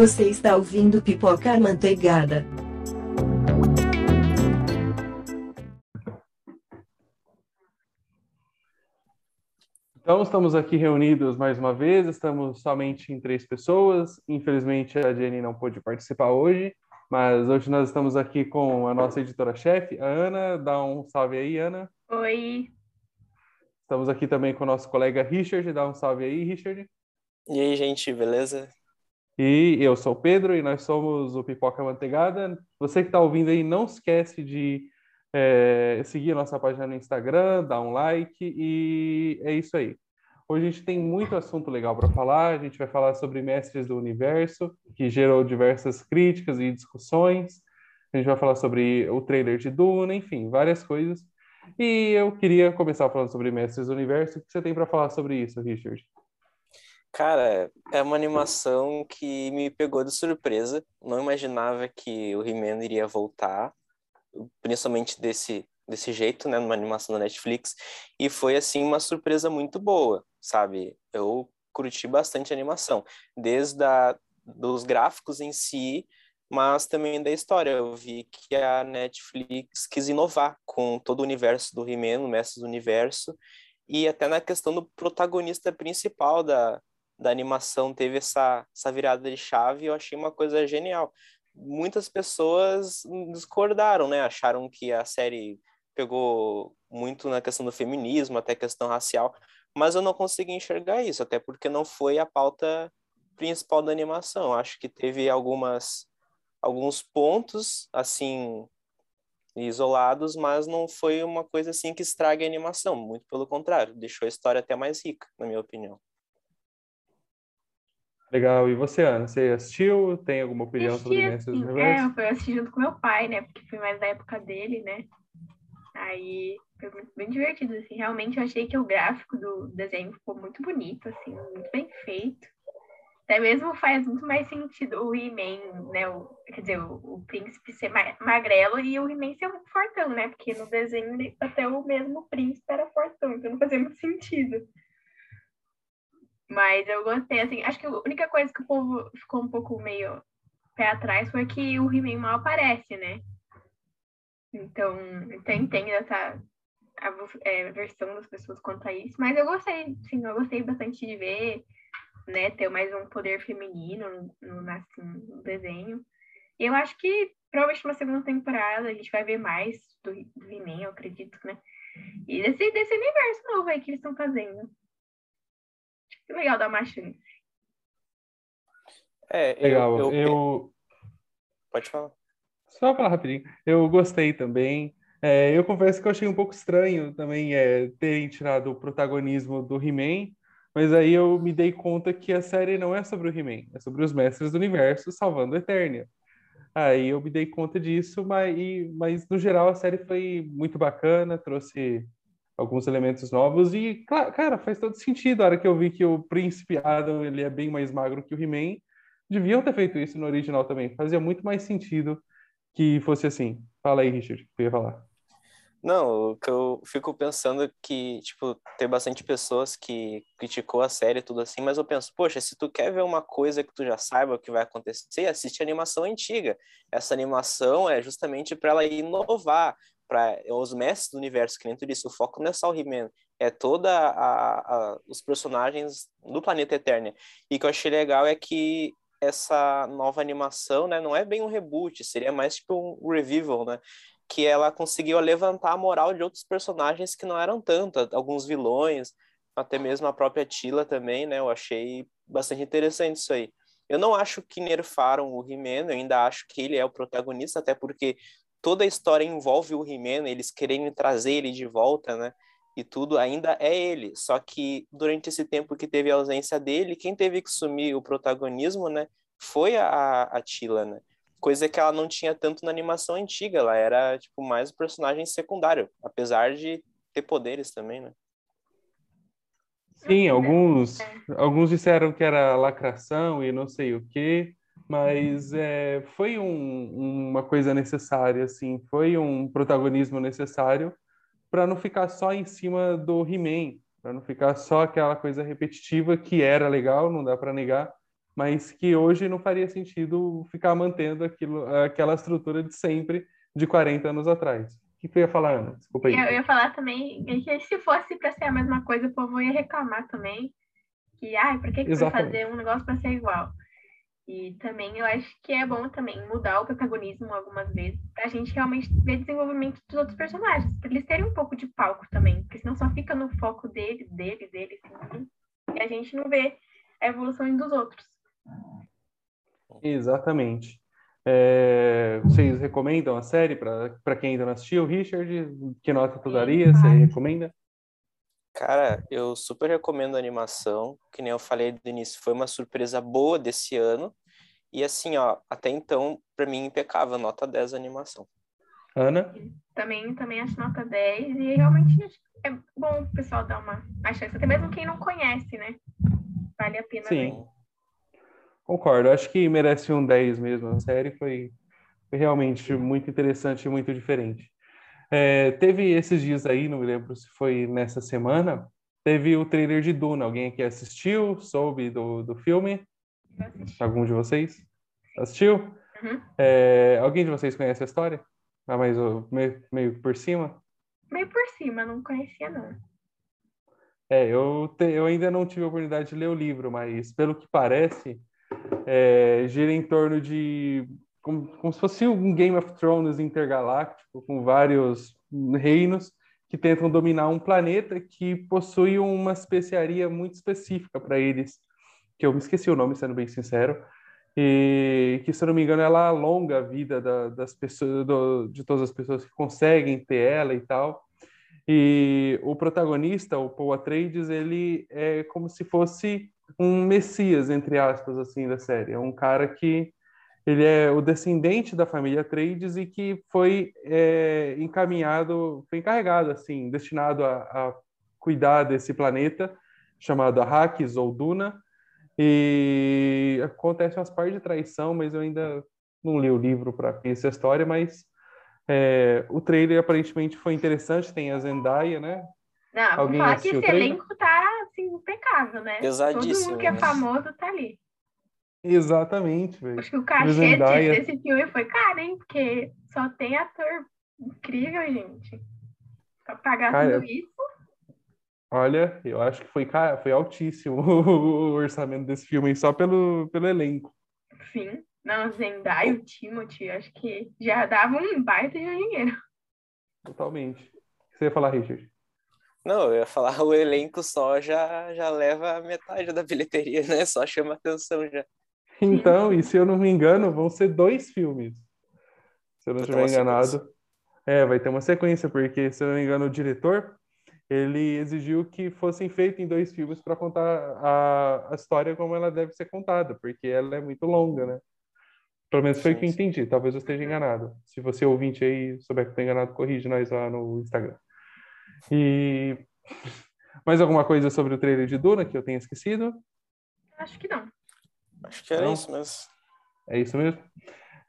Você está ouvindo Pipoca Manteigada. Então, estamos aqui reunidos mais uma vez, estamos somente em três pessoas. Infelizmente, a Jenny não pôde participar hoje, mas hoje nós estamos aqui com a nossa editora-chefe, a Ana. Dá um salve aí, Ana. Oi. Estamos aqui também com o nosso colega Richard. Dá um salve aí, Richard. E aí, gente, beleza? E eu sou o Pedro e nós somos o Pipoca Manteigada. Você que está ouvindo aí, não esquece de é, seguir nossa página no Instagram, dar um like e é isso aí. Hoje a gente tem muito assunto legal para falar. A gente vai falar sobre Mestres do Universo, que gerou diversas críticas e discussões. A gente vai falar sobre o trailer de Duna, enfim, várias coisas. E eu queria começar falando sobre Mestres do Universo. O que você tem para falar sobre isso, Richard? Cara, é uma animação que me pegou de surpresa. Não imaginava que o He-Man iria voltar, principalmente desse, desse jeito, né, numa animação da Netflix. E foi, assim, uma surpresa muito boa, sabe? Eu curti bastante a animação, desde a, dos gráficos em si, mas também da história. Eu vi que a Netflix quis inovar com todo o universo do He-Man, o Mestre do Universo, e até na questão do protagonista principal da, da animação teve essa, essa virada de chave e eu achei uma coisa genial. Muitas pessoas discordaram, né? Acharam que a série pegou muito na questão do feminismo, até questão racial, mas eu não consegui enxergar isso, até porque não foi a pauta principal da animação. Acho que teve algumas alguns pontos assim isolados, mas não foi uma coisa assim que estrague a animação, muito pelo contrário, deixou a história até mais rica, na minha opinião. Legal. E você, Ana? Você assistiu? Tem alguma opinião Assisti, sobre Mestres assim, do Universo? É, eu fui assistir junto com meu pai, né? Porque foi mais da época dele, né? Aí foi muito, bem divertido, assim. Realmente eu achei que o gráfico do desenho ficou muito bonito, assim, muito bem feito. Até mesmo faz muito mais sentido o He-Man, né? O, quer dizer, o, o príncipe ser ma magrelo e o He-Man ser um fortão, né? Porque no desenho até o mesmo príncipe era fortão, então não fazia muito sentido. Mas eu gostei, assim, acho que a única coisa que o povo ficou um pouco meio pé atrás foi que o He-Man mal aparece, né? Então, então entendo essa a, é, versão das pessoas quanto a isso, mas eu gostei, sim, eu gostei bastante de ver, né, ter mais um poder feminino no, no, assim, no desenho. E eu acho que provavelmente na segunda temporada a gente vai ver mais do, do He-Man, eu acredito, né? E desse, desse universo novo aí que eles estão fazendo. Que legal dar uma chance. É, Legal. eu, eu... Eu, Pode falar. Só falar rapidinho. Eu gostei também. É, eu confesso que eu achei um pouco estranho também é, terem tirado o protagonismo do He-Man, mas aí eu me dei conta que a série não é sobre o He-Man, é sobre os mestres do universo salvando a Eternia. Aí eu me dei conta disso, mas, e, mas no geral a série foi muito bacana, trouxe alguns elementos novos e, claro, cara, faz todo sentido. A hora que eu vi que o Príncipe Adam ele é bem mais magro que o He-Man, deviam ter feito isso no original também. Fazia muito mais sentido que fosse assim. Fala aí, Richard, que eu ia falar. Não, o que eu fico pensando é que, tipo, tem bastante pessoas que criticou a série e tudo assim, mas eu penso, poxa, se tu quer ver uma coisa que tu já saiba o que vai acontecer, assiste a animação antiga. Essa animação é justamente para ela inovar, para os mestres do universo, que nem tu disse, o foco não é só o He-Man, é toda a, a, os personagens do planeta Eternia. E o que eu achei legal é que essa nova animação, né, não é bem um reboot, seria mais tipo um revival, né? Que ela conseguiu levantar a moral de outros personagens que não eram tanto, alguns vilões, até mesmo a própria Tila também, né? Eu achei bastante interessante isso aí. Eu não acho que nerfaram o He-Man, eu ainda acho que ele é o protagonista, até porque toda a história envolve o He-Man, eles querendo trazer ele de volta, né? E tudo ainda é ele. Só que durante esse tempo que teve a ausência dele, quem teve que assumir o protagonismo, né? Foi a, a Tila, né? Coisa que ela não tinha tanto na animação antiga, ela era, tipo, mais um personagem secundário, apesar de ter poderes também, né? Sim, alguns, alguns disseram que era lacração e não sei o quê, mas é, foi um, uma coisa necessária, assim, foi um protagonismo necessário para não ficar só em cima do He-Man, para não ficar só aquela coisa repetitiva que era legal, não dá para negar, mas que hoje não faria sentido ficar mantendo aquilo, aquela estrutura de sempre de 40 anos atrás. O que tu ia falar, Ana? Desculpa aí. Eu ia falar também que se fosse para ser a mesma coisa, o povo ia reclamar também. Que, ai, por que, que vai fazer um negócio para ser igual? E também eu acho que é bom também mudar o protagonismo algumas vezes, pra gente realmente ver desenvolvimento dos outros personagens, pra eles terem um pouco de palco também, porque senão só fica no foco deles, deles, deles, assim, e a gente não vê a evolução dos outros. Exatamente. É, vocês recomendam a série para quem ainda não assistiu? Richard, que nota tu daria? Você recomenda? Cara, eu super recomendo a animação. Que nem eu falei do início, foi uma surpresa boa desse ano. E assim, ó, até então, para mim, impecável, nota 10 a animação. Ana? Também, também acho nota 10 e realmente é bom o pessoal dar uma, chance, até mesmo quem não conhece, né? Vale a pena Sim. Ver. Concordo, acho que merece um 10 mesmo. A série foi, foi realmente muito interessante e muito diferente. É, teve esses dias aí, não me lembro se foi nessa semana, teve o trailer de Duna. Alguém aqui assistiu? Soube do, do filme? Algum de vocês? Assistiu? Uhum. É, alguém de vocês conhece a história? Ah, mas meio, meio por cima? Meio por cima, não conhecia não. É, eu, te, eu ainda não tive a oportunidade de ler o livro, mas pelo que parece, é, gira em torno de como, como, se fosse um Game of Thrones intergaláctico, com vários reinos que tentam dominar um planeta que possui uma especiaria muito específica para eles, que eu me esqueci o nome, sendo bem sincero, e que, se eu não me engano, ela alonga a vida da, das pessoas, do, de todas as pessoas que conseguem ter ela e tal. E o protagonista, o Paul Atreides, ele é como se fosse um messias, entre aspas, assim, da série. É um cara que ele é o descendente da família Atreides e que foi é, encaminhado, foi encarregado, assim, destinado a, a cuidar desse planeta chamado Arrakis ou Duna. E acontece umas partes de traição, mas eu ainda não li o livro para conhecer a história, mas é, o trailer aparentemente foi interessante, tem a Zendaya, né? Não, Alguém falar que esse elenco tá assim, impecável, né? Pesadíssimo. Todo mundo que é famoso tá ali. Exatamente, velho. Acho que o cachê desse filme foi caro, hein? Porque só tem ator incrível, gente. Pra pagar Cara, tudo isso. Olha, eu acho que foi, foi altíssimo o orçamento desse filme só pelo, pelo elenco. Sim. Não, Zendaya e o Timothy, acho que já dava um baita de dinheiro. Totalmente. O que você ia falar, Richard? Não, eu ia falar, o elenco só já, já leva metade da bilheteria, né? Só chama atenção já. Então, e se eu não me engano, vão ser dois filmes. Se eu não estiver enganado. É, vai ter uma sequência, porque, se eu não me engano, o diretor, ele exigiu que fossem feitos em dois filmes para contar a, a história como ela deve ser contada, porque ela é muito longa, né? Pelo menos foi o que eu entendi. Talvez eu esteja enganado. Se você ouvinte aí souber que estou enganado, corrige nós lá no Instagram. E mais alguma coisa sobre o trailer de Duna que eu tenha esquecido? Acho que não. Acho que é não? isso mesmo. É isso mesmo?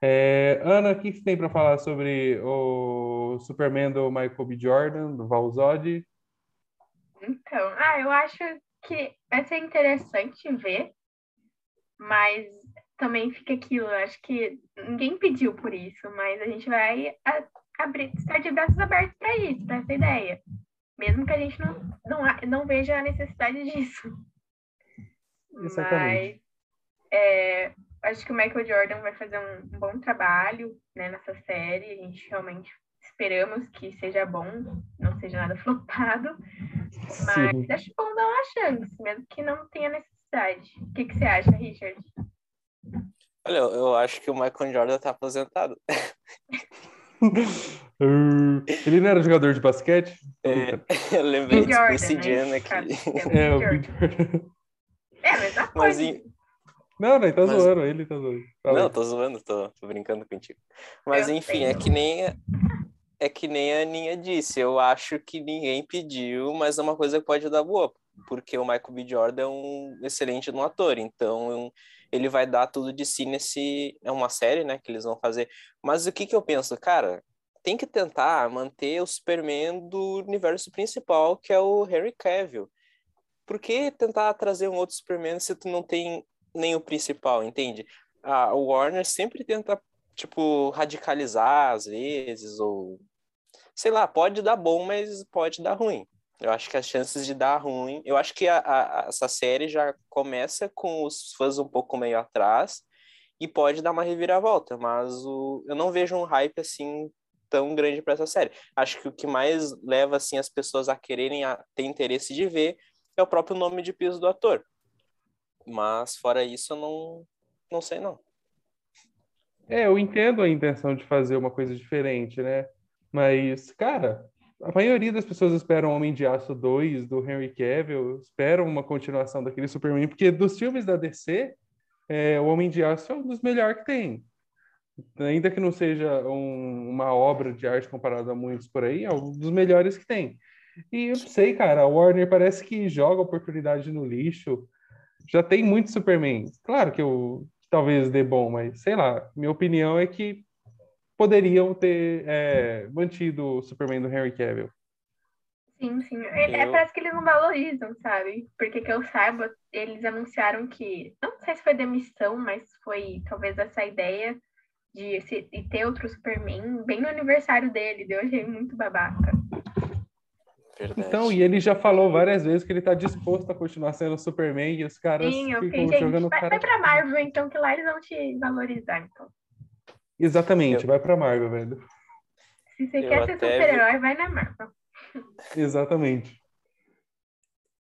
É, Ana, o que você tem para falar sobre o Superman do Michael B. Jordan, do Val Zod? Então, ah, eu acho que vai ser interessante ver, mas também fica aquilo, eu acho que ninguém pediu por isso, mas a gente vai abrir, estar de braços abertos para isso, para essa ideia. Mesmo que a gente não, não, não veja a necessidade disso. Exatamente. Mas é, acho que o Michael Jordan vai fazer um, um bom trabalho né, nessa série. A gente realmente esperamos que seja bom, não seja nada flopado. Mas Sim. acho bom dar uma chance, mesmo que não tenha necessidade. O que, que você acha, Richard? Olha, eu acho que o Michael Jordan tá aposentado. Ele não era jogador de basquete? É, eu lembrei disso coincidindo aqui. É, o É, mas tá mas em... Não, não, tá mas... zoando, ele tá zoando. Fala não, tô zoando, tô, tô, brincando contigo. Mas eu enfim, é que nem é que nem a Aninha disse, eu acho que ninguém pediu, mas é uma coisa que pode dar boa, porque o Michael B. Jordan é um excelente um ator, então ele vai dar tudo de si nesse. É uma série, né, que eles vão fazer. Mas o que que eu penso? Cara, tem que tentar manter o Superman do universo principal, que é o Henry Cavill. Por que tentar trazer um outro Superman se tu não tem nem o principal, entende? A Warner sempre tenta, tipo, radicalizar às vezes, ou sei lá, pode dar bom, mas pode dar ruim. Eu acho que as chances de dar ruim. Eu acho que a, a, essa série já começa com os fãs um pouco meio atrás e pode dar uma reviravolta, mas o, eu não vejo um hype assim tão grande para essa série. Acho que o que mais leva assim as pessoas a quererem a, ter interesse de ver é o próprio nome de piso do ator. Mas fora isso, eu não, não sei não. É, eu entendo a intenção de fazer uma coisa diferente, né? Mas, cara, a maioria das pessoas esperam Homem de Aço 2 do Henry Cavill, esperam uma continuação daquele Superman, porque dos filmes da DC, é, o Homem de Aço é um dos melhores que tem. Ainda que não seja um, uma obra de arte comparada a muitos por aí, é um dos melhores que tem. E eu sei, cara, a Warner parece que joga oportunidade no lixo. Já tem muito Superman. Claro que eu talvez dê bom, mas sei lá, minha opinião é que poderiam ter é, mantido o Superman do Henry Cavill. Sim, sim. É, eu... parece que eles não valorizam, sabe? Porque que eu saiba, eles anunciaram que. Não sei se foi demissão, mas foi talvez essa ideia de, se, de ter outro Superman bem no aniversário dele. Eu achei muito babaca. Verdade. Então, e ele já falou várias vezes que ele tá disposto a continuar sendo Superman e os caras Sim, ficam okay, jogando vai, cara... vai pra Marvel, então, que lá eles vão te valorizar, então. Exatamente, eu... vai pra Marvel, velho. Se você eu quer ser super-herói, vi... vai na Marvel. Exatamente.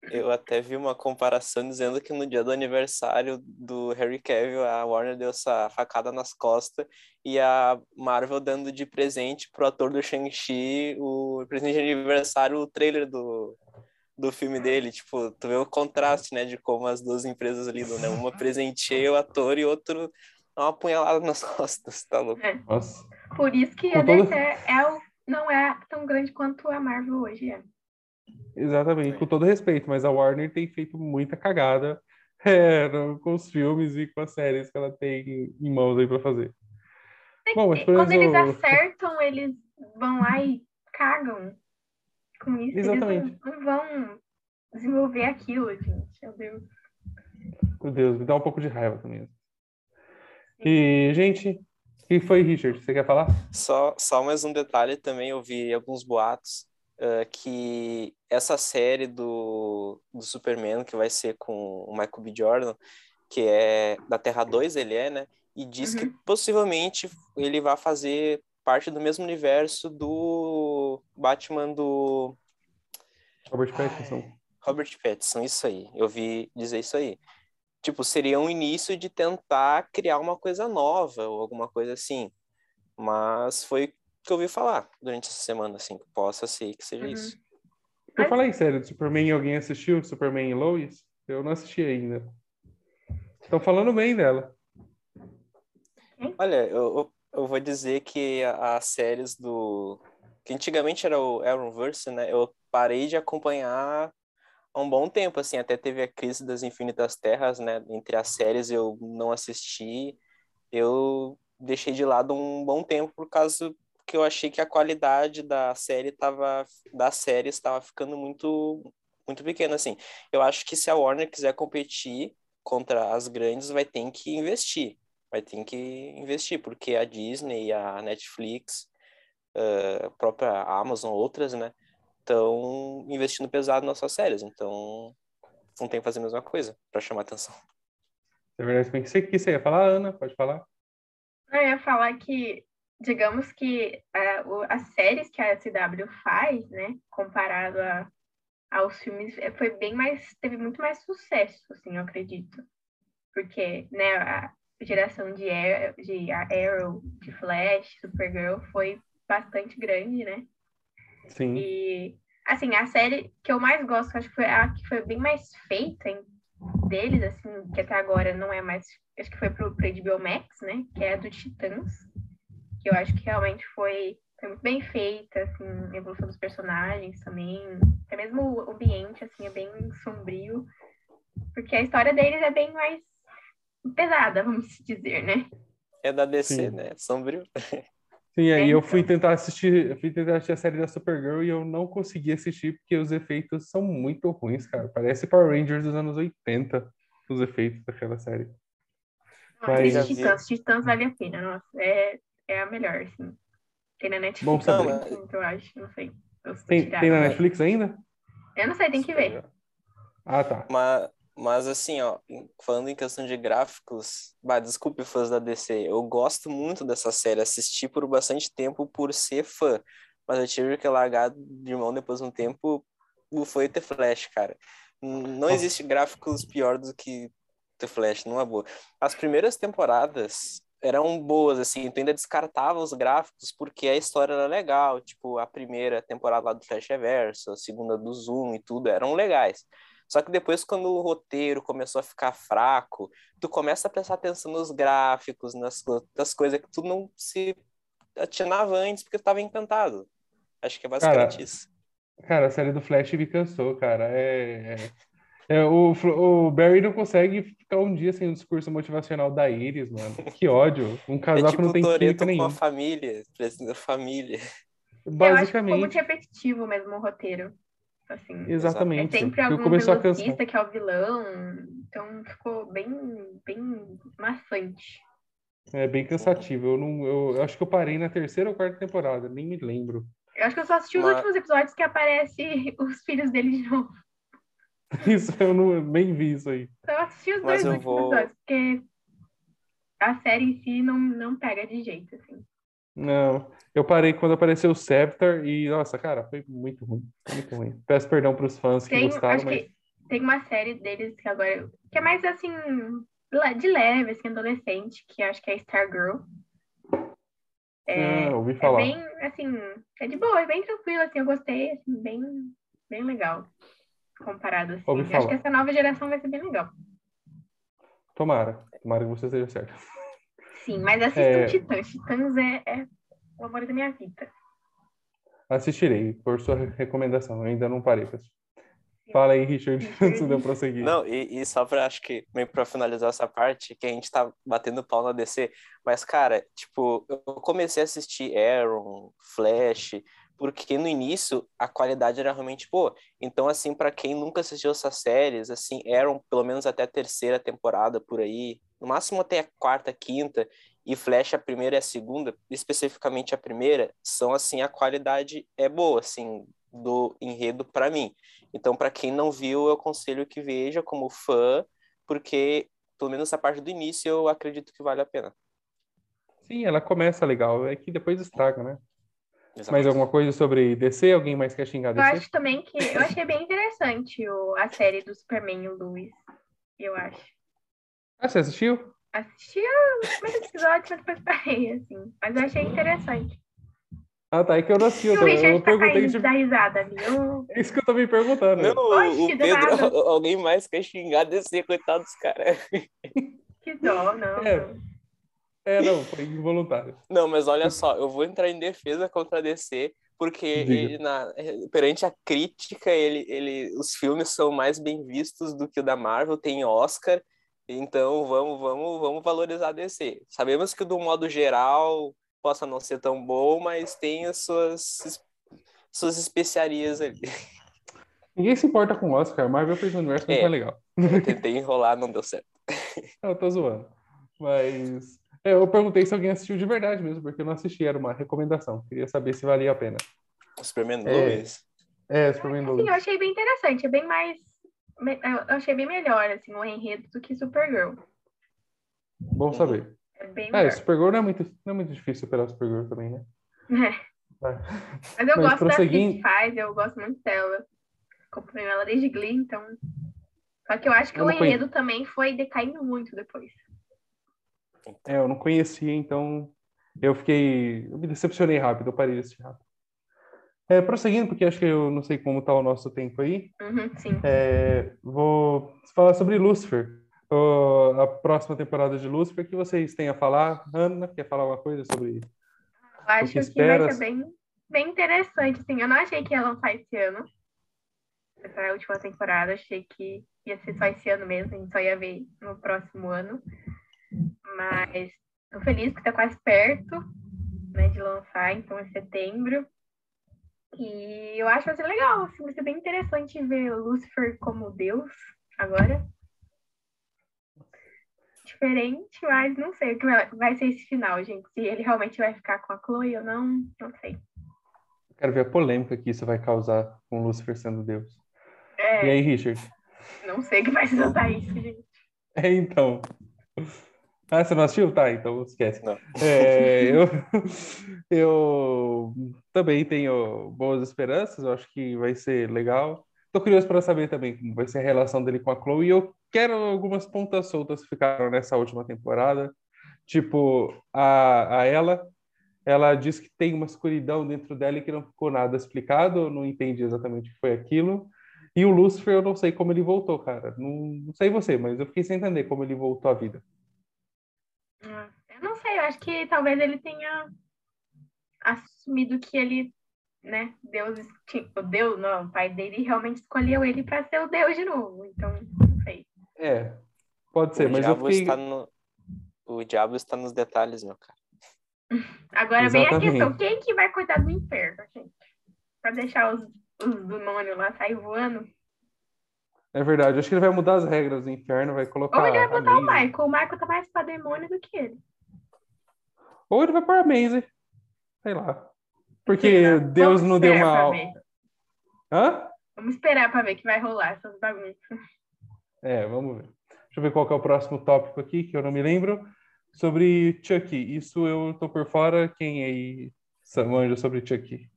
Eu até vi uma comparação dizendo que no dia do aniversário do Harry Cavill, a Warner deu essa facada nas costas e a Marvel dando de presente pro ator do Shang-Chi o presente de aniversário, o trailer do, do filme dele. Tipo, tu vê o contraste, né, de como as duas empresas lidam, né? Uma presenteia o ator e outro uma apunhalada nas costas, tá louco? É. Nossa. Por isso que a DC é o, não é tão grande quanto a Marvel hoje é. Exatamente, com todo respeito, mas a Warner tem feito muita cagada é, com os filmes e com as séries que ela tem em mãos aí para fazer. Bom, mas, Quando eles acertam, eles vão lá e cagam com isso. Exatamente. Eles não, não vão desenvolver aquilo, gente. Meu Deus. Meu Deus, me dá um pouco de raiva também. E, gente, o que foi, Richard? Você quer falar? Só, só mais um detalhe também, eu vi alguns boatos uh, que essa série do, do Superman, que vai ser com o Michael B. Jordan, que é da Terra 2, ele é, né? E diz uhum. que possivelmente ele vai fazer parte do mesmo universo do Batman do. Robert Pattinson. Ai, Robert Pattinson, isso aí. Eu vi dizer isso aí tipo, seria um início de tentar criar uma coisa nova ou alguma coisa assim. Mas foi o que eu ouvi falar durante essa semana, assim, que possa ser que seja uhum. isso. Eu falei sério, Superman, alguém assistiu Superman e Lois? Eu não assisti ainda. Estão falando bem dela. Olha, eu, eu vou dizer que as séries do. que antigamente era o Arrowverse, né? Eu parei de acompanhar há um bom tempo, assim, até teve a crise das Infinitas Terras, né? Entre as séries eu não assisti, eu deixei de lado um bom tempo por causa que eu achei que a qualidade da série tava, da série estava ficando muito muito pequena, assim. Eu acho que se a Warner quiser competir contra as grandes, vai ter que investir, vai ter que investir, porque a Disney, a Netflix, a própria Amazon, outras, né? Estão investindo pesado nas suas séries, então não tem que fazer a mesma coisa para chamar atenção. É verdade. O que você, ia falar, Ana? Pode falar. Eu ia falar que, digamos que uh, as séries que a CW faz, né, comparado a, aos filmes, é, foi bem mais, teve muito mais sucesso, assim, eu acredito. Porque, né, a geração de, Arrow, de Arrow, de Flash, Supergirl foi bastante grande, né? Sim. E, assim, a série que eu mais gosto, acho que foi a que foi bem mais feita em, deles, assim, que até agora não é mais. Acho que foi pro, pro HBO Max, né? Que é a do Titãs. Que eu acho que realmente foi, foi muito bem feita, assim, a evolução dos personagens também. Até mesmo o ambiente, assim, é bem sombrio. Porque a história deles é bem mais pesada, vamos dizer, né? É da DC, Sim. né? Sombrio. Sim, aí eu fui então. tentar assistir, fui tentar assistir a série da Supergirl e eu não consegui assistir porque os efeitos são muito ruins, cara. Parece Power Rangers dos anos 80, os efeitos daquela série. Mas- Assiste Titãs, Titãs vale a pena, nossa, é, é a melhor, assim. Tem na Netflix, Bom saber. não, mas eu acho, não sei. Tem, tem na Netflix ainda? Eu não sei, tem que ver. Ah, tá. Mas, mas assim, ó, falando em questão de gráficos, bah, desculpe fãs da DC, eu gosto muito dessa série, assisti por bastante tempo por ser fã, mas eu tive que largar de mão depois de um tempo, o foi The Flash, cara. Não existe gráficos pior do que The Flash, numa boa. As primeiras temporadas eram boas, assim, tu ainda descartava os gráficos porque a história era legal, tipo, a primeira temporada lá do Flash Reverso, a segunda do Zoom e tudo, eram legais. Só que depois, quando o roteiro começou a ficar fraco, tu começa a prestar atenção nos gráficos, nas, nas coisas que tu não se atinava antes porque tu estava encantado. Acho que é basicamente Cara, isso. Cara, a série do Flash me cansou, cara. É, é- é, o, o Barry não consegue ficar um dia sem o discurso motivacional da Iris, mano. Que ódio. Um É casal que tipo não o tem química com a nenhuma. família, presidente da família. Eu acho que ficou muito Basicamente, repetitivo mesmo o roteiro. Assim, é exatamente. sempre Eu algum começou a cansar. velocista que é o vilão, então ficou bem, bem maçante. É bem cansativo. Eu, não, eu, eu acho que eu parei na terceira ou quarta temporada, nem me lembro. Eu acho que eu só assisti os Mas- últimos episódios que aparece os filhos dele de novo. Isso eu não, nem vi isso aí. Só assisti os Mas dois últimos vou- episódios, porque a série em si não, não pega de jeito, assim. Não, eu parei quando apareceu o Scepter e, nossa, cara, foi muito ruim. Muito ruim. Peço perdão pros fãs que Tem, gostaram, mas. que tem uma série deles que agora, que é mais assim, de leve, assim, adolescente, que acho que é Stargirl. É, Ah, ouvi é falar. bem, assim, é de boa, é bem tranquilo, assim, eu gostei, assim, bem, bem legal. Comparado, assim. Ouvi Acho falar. que essa nova geração vai ser bem legal. Tomara. Tomara que você esteja certo. Sim, mas assistam É. Titãs. Titãs é, é o amor da minha vida. Assistirei, por sua recomendação. Eu ainda não parei, pessoal. Fala aí, Richard, antes de eu prosseguir. Não, e, e só pra, acho que, meio pra finalizar essa parte, que a gente tá batendo pau na DC, mas, cara, tipo, eu comecei a assistir Arrow, Flash, porque no início a qualidade era realmente boa. Então, assim, pra quem nunca assistiu essas séries, assim, Arrow, pelo menos até a terceira temporada por aí, no máximo até a quarta, quinta, e Flash a primeira e a segunda, especificamente a primeira, são, assim, a qualidade é boa, assim, do enredo pra mim. Então, para quem não viu, eu aconselho que veja como fã, porque pelo menos a parte do início eu acredito que vale a pena. Sim, ela começa legal, é que depois estraga, né? Mais Exatamente. alguma coisa sobre DC? Alguém mais quer xingar Eu DC? acho também que. Eu achei bem interessante o, a série do Superman e o Luis. Eu acho. Ah, você assistiu? Assisti os primeiros episódios, mas depois parei, assim. Mas eu achei interessante. Ah, tá. É que eu não assisti. Eu, o eu tá perguntei. caindo Tipo, da risada ali. Eu... é isso que eu tô me perguntando. Não, Oxe, o Pedro, alguém mais quer xingar DC, coitado dos caras. Que dó, não. É. não. É, não, foi involuntário. Não, mas olha só, eu vou entrar em defesa contra a DC, porque ele, na, perante a crítica, ele, ele, os filmes são mais bem vistos do que o da Marvel, tem Oscar, então vamos, vamos, vamos valorizar a DC. Sabemos que do modo geral possa não ser tão bom, mas tem as suas, suas especiarias ali. Ninguém se importa com o Oscar. Marvel fez um universo É. mais legal. Eu tentei enrolar, não deu certo. Eu tô zoando. Mas. É, eu perguntei se alguém assistiu de verdade mesmo, porque eu não assisti, era uma recomendação. Queria saber se valia a pena. O Superman É. Lois. É, Superman Assim, Lois. eu achei bem interessante. É bem mais. Eu achei bem melhor, assim, o enredo do que Supergirl. Bom saber. É bem É. Supergirl não é muito, não é muito difícil superar Supergirl também, né? Vai. Mas eu Mas gosto prosseguindo- da que faz, eu gosto muito dela. Acompanho ela desde Glee, então. Só que eu acho que Eu o não conheço. enredo também foi decaindo muito depois. É, eu não conhecia, então eu fiquei. Eu me decepcionei rápido, eu parei de assistir rápido. É, prosseguindo, porque acho que eu não sei como tá o nosso tempo aí. Uhum, sim. É, vou falar sobre Lucifer. A próxima temporada de Lucifer, que vocês têm a falar? Ana, quer falar alguma coisa sobre Eu acho que que, vai ser bem, bem interessante, assim. Eu não achei que ia lançar esse ano. Essa última temporada, achei que ia ser só esse ano mesmo, a gente só ia ver no próximo ano. Mas tô feliz que tá quase perto, né, de lançar, então é setembro. E eu acho que vai ser legal, assim, vai ser bem interessante ver o Lucifer como Deus agora. diferente, mas não sei o que vai- ser esse final, gente. Se ele realmente vai ficar com a Chloe ou não, não sei. Quero ver a polêmica que isso vai causar com Lúcifer sendo Deus. E É, aí, Richard? não sei o que vai se soltar isso, gente. É, então. Ah, você não assistiu? Tá, então esquece. É, eu, eu também tenho boas esperanças, eu acho que vai ser legal. Tô curioso para saber também como vai ser a relação dele com a Chloe. Eu quero algumas pontas soltas que ficaram nessa última temporada. Tipo, a, a ela, ela diz que tem uma escuridão dentro dela e que não ficou nada explicado, não entendi exatamente o que foi aquilo. E o Lúcifer, eu não sei como ele voltou, cara. Não, não sei você, mas eu fiquei sem entender como ele voltou à vida. Eu não sei, eu acho que talvez ele tenha assumido que ele, né, Deus, o Deus, não, o pai dele realmente escolheu ele para ser o Deus de novo. Então, não sei. É, pode ser, o mas eu diabo fiquei. está no... O diabo está nos detalhes, meu cara. Agora vem a questão, quem que vai cuidar do inferno, gente? Pra deixar os, os demônios lá sair voando? É verdade, acho que ele vai mudar as regras do inferno, vai colocar. Ou ele vai botar o. Michael. O Michael tá mais pra demônio do que ele. Ou ele vai pôr a Maisie. Sei lá. Porque Sei lá. Deus não deu uma. Hã? Vamos esperar pra ver que vai rolar essas bagunças. É, vamos ver. Deixa eu ver qual é o próximo tópico aqui, que eu não me lembro. Sobre Chucky. Isso eu tô por fora. Quem aí manja sobre Chucky?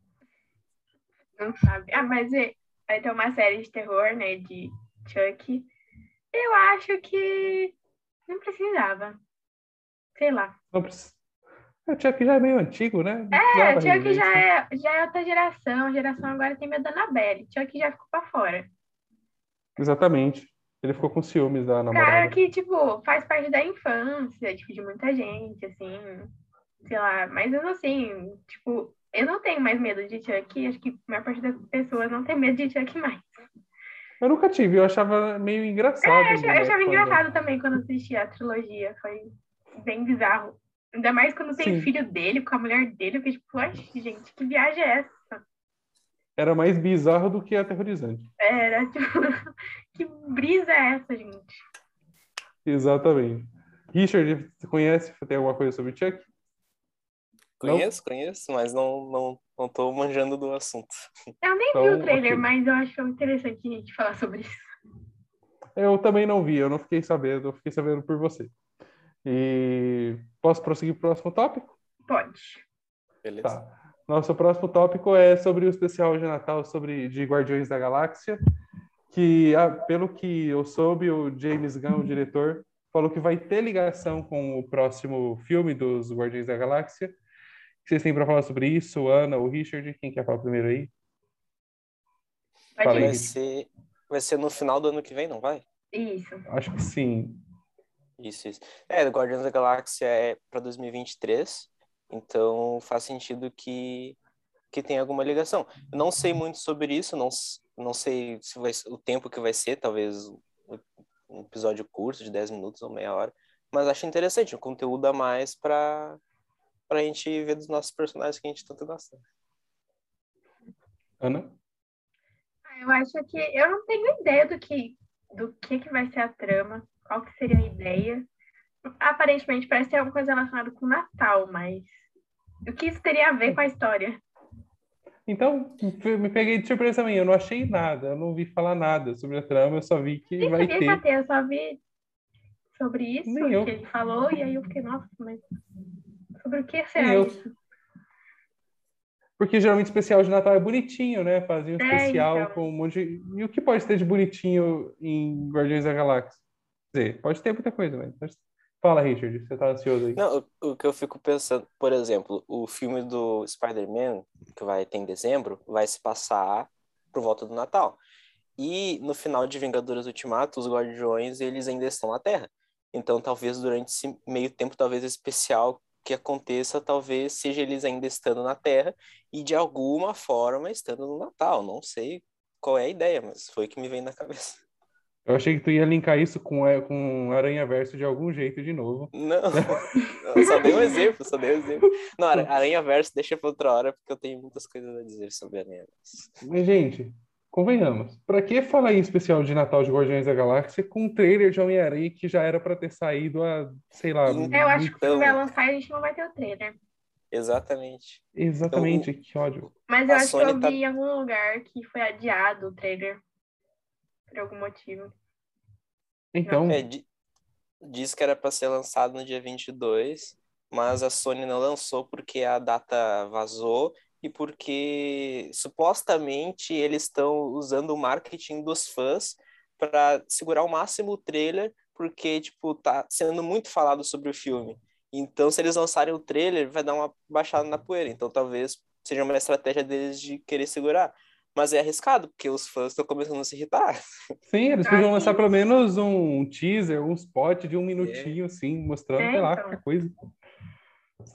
Não sabe. Ah, mas é- vai ter uma série de terror, né? De Chuck. Eu acho que não precisava. Sei lá. Não precisa. O Chucky já é meio antigo, né? Não É, precisava Chuck já isso. é, já é outra geração. A geração agora tem medo da Annabelle. Chuck já ficou pra fora. Exatamente. Ele ficou com ciúmes da Cara namorada. que, tipo, faz parte da infância, tipo, de muita gente, assim, sei lá, mas eu não assim, tipo, eu não tenho mais medo de Chuck, acho que a maior parte das pessoas não tem medo de Chuck mais. Eu nunca tive, eu achava meio engraçado. É, eu achava, eu achava engraçado também quando assisti a trilogia, foi bem bizarro. Ainda mais quando tem Sim. filho dele com a mulher dele, eu fiquei tipo, "Oxe, gente, que viagem é essa? Era mais bizarro do que aterrorizante. Era, tipo, que brisa é essa, gente? Exatamente. Richard, você conhece? Tem alguma coisa sobre Chuck? Não? Conheço, conheço, mas não, não, não tô manjando do assunto. Eu nem vi Então, o trailer, ok. mas eu acho interessante a gente falar sobre isso. Eu também não vi, eu não fiquei sabendo, eu fiquei sabendo por você. E posso prosseguir para o próximo tópico? Pode. Beleza? Tá. Nosso próximo tópico é sobre o especial de Natal sobre de Guardiões da Galáxia, que ah, pelo que eu soube, o James Gunn, o diretor, falou que vai ter ligação com o próximo filme dos Guardiões da Galáxia. Que vocês têm para falar sobre isso? Ana ou Richard? Quem quer falar primeiro aí? Vai ser, vai ser no final do ano que vem, não vai? Isso. Acho que sim. Isso, isso. É, Guardiões da Galáxia é para 2023, então faz sentido que, que tem alguma ligação. Eu não sei muito sobre isso, não, não sei se vai, o tempo que vai ser, talvez um episódio curto de 10 minutos ou meia hora, mas acho interessante, um conteúdo a mais para a gente ver dos nossos personagens que a gente tanto gosta. Ana? Ah, Eu acho que eu não tenho ideia do que do que, que vai ser a trama, qual que seria a ideia. Aparentemente parece ter alguma coisa relacionada com o Natal, mas o que isso teria a ver com a história? Então, me peguei de surpresa também. Eu não achei nada, eu não vi falar nada sobre a trama, eu só vi que Nem vai ter. eu só vi sobre isso Nem eu. que ele falou, e aí eu fiquei, nossa, mas sobre o que será eu. isso? Porque geralmente especial de Natal é bonitinho, né? Fazia um É, especial então. com um monte de... E o que pode ter de bonitinho em Guardiões da Galáxia? Quer dizer, pode ter muita coisa, mas... Fala, Richard, você tá ansioso aí. Não, o, o que eu fico pensando, por exemplo, o filme do Spider-Man, que vai ter em dezembro, vai se passar por volta do Natal. E no final de Vingadores Ultimato, os Guardiões, eles ainda estão na Terra. Então, talvez durante esse meio tempo, talvez esse especial que aconteça, talvez seja eles ainda estando na Terra e de alguma forma estando no Natal. Não sei qual é a ideia, mas foi o que me veio na cabeça. Eu achei que tu ia linkar isso com, é, com Aranha Verso de algum jeito de novo. Não, eu só dei um exemplo, só dei um exemplo. Não, Ara- Aranha Verso deixa pra outra hora, porque eu tenho muitas coisas a dizer sobre Aranha Verso. Mas, gente, convenhamos, pra que falar em especial de Natal de Guardiões da Galáxia com um trailer de Homem-Aranha que já era pra ter saído há, sei lá... Então, É, eu acho que Então- quando vai lançar a gente não vai ter o trailer. Exatamente. Exatamente, que ódio. Mas eu A acho que Sony eu tá- vi em algum lugar que foi adiado o trailer. Por algum motivo. Então, É, di- diz que era para ser lançado no dia 22, mas a Sony não lançou porque a data vazou e porque supostamente eles estão usando o marketing dos fãs para segurar ao máximo o trailer, porque tipo tá sendo muito falado sobre o filme. Então, se eles lançarem o trailer, vai dar uma baixada na poeira. Então, talvez seja uma estratégia deles de querer segurar. Mas é arriscado, porque os fãs estão começando a se irritar. sim, eles podiam lançar pelo menos um teaser, um spot de um minutinho, assim, mostrando, É, sei lá, então. qualquer coisa.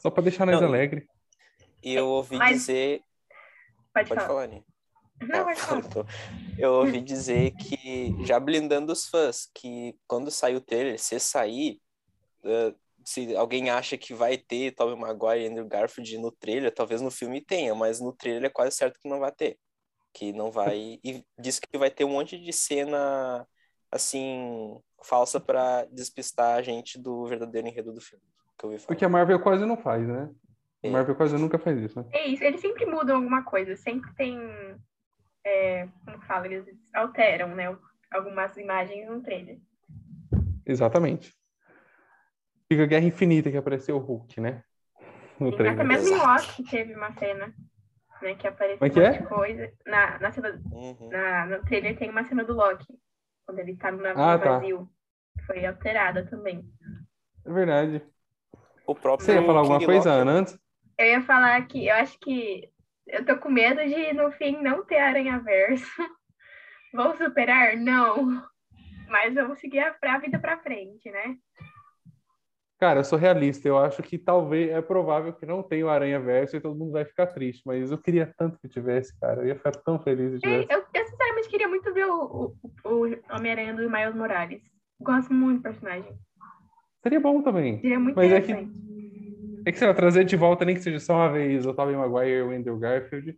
Só pra deixar nós alegres. E eu ouvi Mas- dizer. Pode, Pode falar. falar, Aninha. Não. Então, eu ouvi dizer que, já blindando os fãs, que quando sair o trailer, se sair, eh, se alguém acha que vai ter Tobey Maguire e Andrew Garfield no trailer, talvez no filme tenha, mas no trailer é quase certo que não vai ter. Que não vai. E diz que vai ter um monte de cena, assim, falsa para despistar a gente do verdadeiro enredo do filme. Porque a Marvel quase não faz, né? A É. Marvel quase nunca faz isso, né? É isso, eles sempre mudam alguma coisa, sempre tem. é, como fala, eles alteram, né? Algumas imagens no trailer. Exatamente. Fica Guerra Infinita que apareceu o Hulk, né? No Sim, trailer. Até mesmo em. Loki teve uma cena, né? Que apareceu Como é que um é? monte de coisa. Na, na cena, Uhum. na, no trailer tem uma cena do Loki, quando ele tá no navio Ah, tá. vazio. Foi alterada também. É verdade. O próprio Você ia falar alguma King coisa, Loki- Ana, antes? Eu ia falar que eu acho que eu tô com medo de, no fim, não ter aranha verso. Vou superar? Não. Mas vamos seguir a, a vida pra frente, né? Cara, eu sou realista. Eu acho que talvez é provável que não tenha o Aranha Verso e todo mundo vai ficar triste. Mas eu queria tanto que tivesse, cara. Eu ia ficar tão feliz se tivesse. Eu, eu sinceramente queria muito ver o, o, o Homem-Aranha do Miles Morales. Gosto muito do personagem. Seria bom também. Seria muito Mas é que- É que, sei lá, trazer de volta, nem que seja só uma vez, o Tobey Maguire e o Andrew Garfield.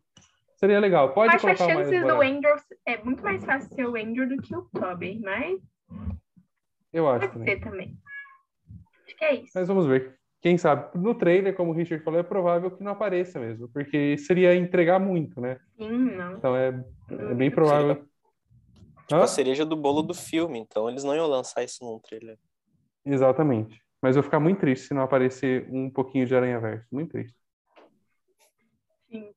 Seria legal. Pode acho as colocar o Miles chances do. Andrew é muito mais fácil ser o Andrew do que o Tobey, mas Eu acho pode também. ser também. Acho que é isso. Mas vamos ver. Quem sabe? No trailer, como o Richard falou, é provável que não apareça mesmo. Porque seria entregar muito, né? Sim, não. Então é, é bem provável. Tipo, Hã? a cereja do bolo do filme, então eles não iam lançar isso num trailer. Exatamente. Mas eu vou ficar muito triste se não aparecer um pouquinho de Aranha Verso. Muito triste. Sim,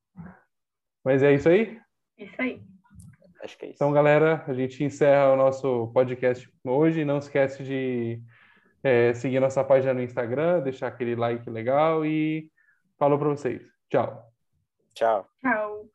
Mas é isso aí? isso aí. Acho que é isso. Então, galera, a gente encerra o nosso podcast hoje. Não esquece de é, seguir nossa página no Instagram, deixar aquele like legal e falou para vocês. Tchau. Tchau. Tchau.